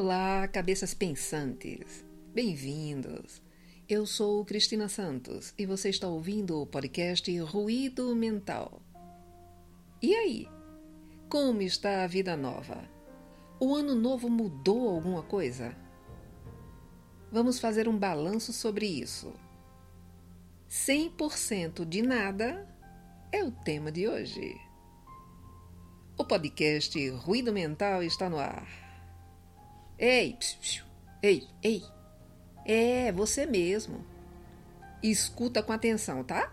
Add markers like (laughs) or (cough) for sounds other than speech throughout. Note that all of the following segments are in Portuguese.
Olá, cabeças pensantes. Bem-vindos. Eu sou Cristina Santos e você está ouvindo o podcast Ruído Mental. E aí? Como está a vida nova? O ano novo mudou alguma coisa? Vamos fazer um balanço sobre isso. 100% de nada é o tema de hoje. O podcast Ruído Mental está no ar. Ei, psiu, psiu, ei, ei. É, você mesmo. Escuta com atenção, tá?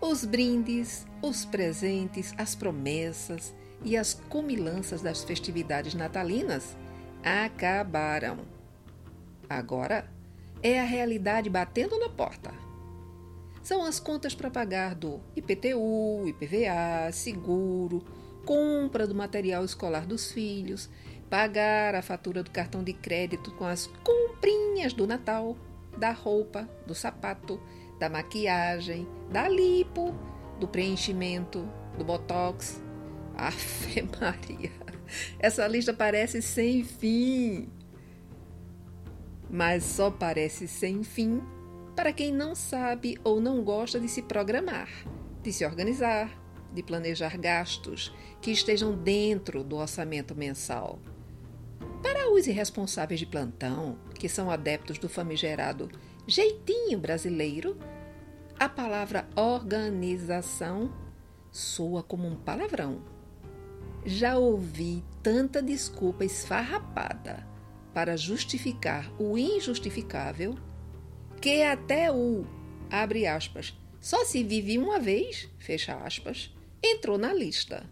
Os brindes, os presentes, as promessas e as comilanças das festividades natalinas acabaram. Agora é a realidade batendo na porta são as contas para pagar do IPTU, IPVA, seguro, compra do material escolar dos filhos, pagar a fatura do cartão de crédito com as comprinhas do Natal, da roupa, do sapato, da maquiagem, da lipo, do preenchimento, do botox. (laughs) Afe Maria, essa lista parece sem fim. Mas só parece sem fim para quem não sabe ou não gosta de se programar, de se organizar, de planejar gastos que estejam dentro do orçamento mensal. Para os irresponsáveis de plantão, que são adeptos do famigerado jeitinho brasileiro, a palavra organização soa como um palavrão. Já ouvi tanta desculpa esfarrapada para justificar o injustificável que até o, abre aspas, só se vive uma vez, fecha aspas, entrou na lista.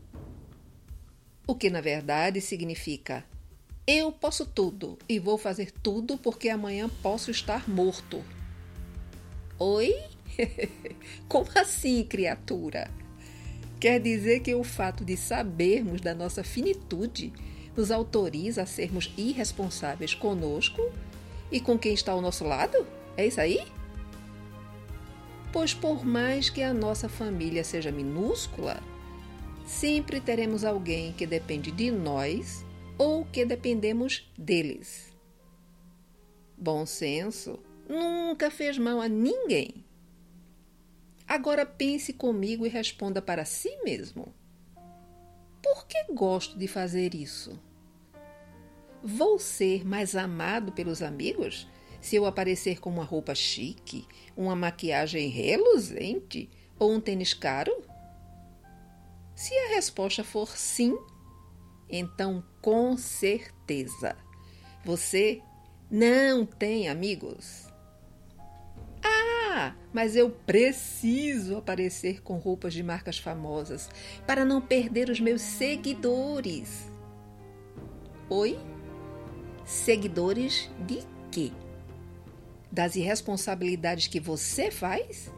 O que na verdade significa eu posso tudo e vou fazer tudo porque amanhã posso estar morto. Oi? (laughs) Como assim, criatura? Quer dizer que o fato de sabermos da nossa finitude nos autoriza a sermos irresponsáveis conosco e com quem está ao nosso lado? É isso aí? Pois, por mais que a nossa família seja minúscula, sempre teremos alguém que depende de nós ou que dependemos deles. Bom senso nunca fez mal a ninguém. Agora pense comigo e responda para si mesmo: por que gosto de fazer isso? Vou ser mais amado pelos amigos se eu aparecer com uma roupa chique, uma maquiagem reluzente ou um tênis caro? Se a resposta for sim, então com certeza você não tem amigos. Ah, mas eu preciso aparecer com roupas de marcas famosas para não perder os meus seguidores. Oi? Seguidores de quê? das irresponsabilidades que você faz?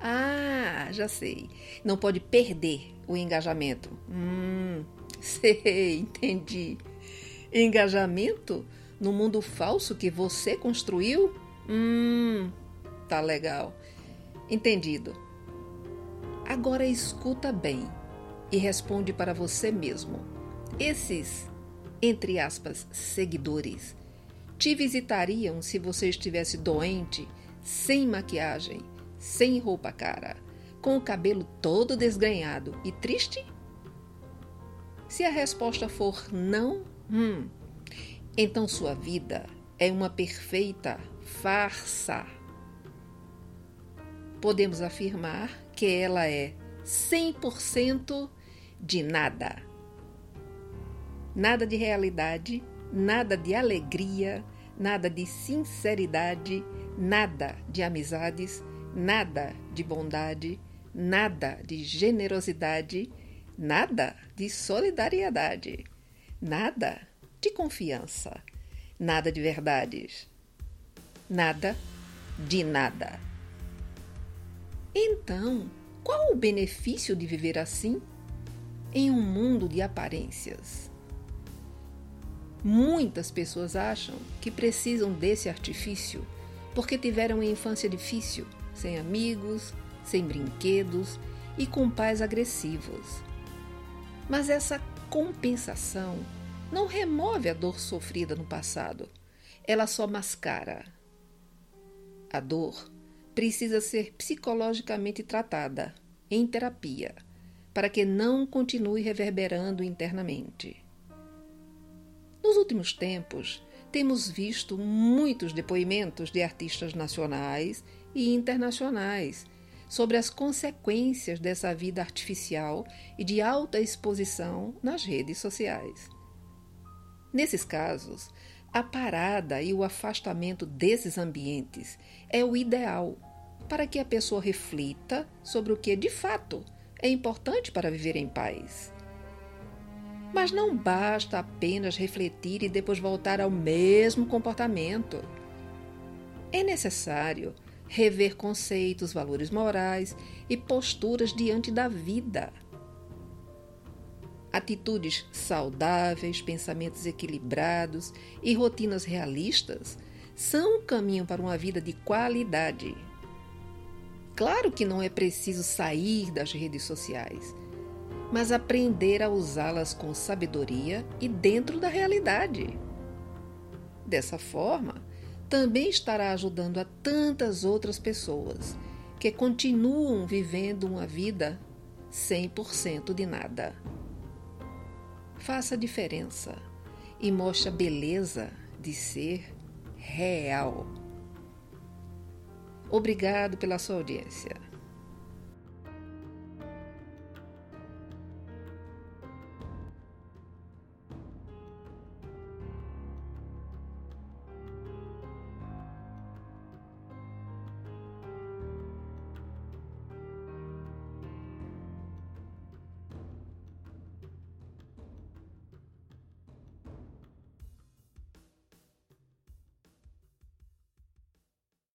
Ah, já sei. Não pode perder o engajamento. Hum, (laughs) sei, entendi. Engajamento no mundo falso que você construiu? Hum, tá legal. Entendido. Agora escuta bem e responde para você mesmo. Esses, entre aspas, seguidores te visitariam se você estivesse doente, sem maquiagem, sem roupa cara, com o cabelo todo desgrenhado e triste? Se a resposta for não, hum, então sua vida é uma perfeita farsa. Podemos afirmar que ela é 100% de nada. Nada de realidade nada de alegria, nada de sinceridade, nada de amizades, nada de bondade, nada de generosidade, nada de solidariedade, nada de confiança, nada de verdades, nada de nada. Então, qual o benefício de viver assim em um mundo de aparências? Muitas pessoas acham que precisam desse artifício porque tiveram uma infância difícil, sem amigos, sem brinquedos e com pais agressivos. Mas essa compensação não remove a dor sofrida no passado, ela só mascara. A dor precisa ser psicologicamente tratada, em terapia, para que não continue reverberando internamente. Nos últimos tempos, temos visto muitos depoimentos de artistas nacionais e internacionais sobre as consequências dessa vida artificial e de alta exposição nas redes sociais. Nesses casos, a parada e o afastamento desses ambientes é o ideal para que a pessoa reflita sobre o que de fato é importante para viver em paz. Mas não basta apenas refletir e depois voltar ao mesmo comportamento. É necessário rever conceitos, valores morais e posturas diante da vida. Atitudes saudáveis, pensamentos equilibrados e rotinas realistas são um caminho para uma vida de qualidade. Claro que não é preciso sair das redes sociais, mas aprender a usá-las com sabedoria e dentro da realidade. Dessa forma, também estará ajudando a tantas outras pessoas que continuam vivendo uma vida 100% de nada. Faça a diferença e mostre a beleza de ser real. Obrigado pela sua audiência.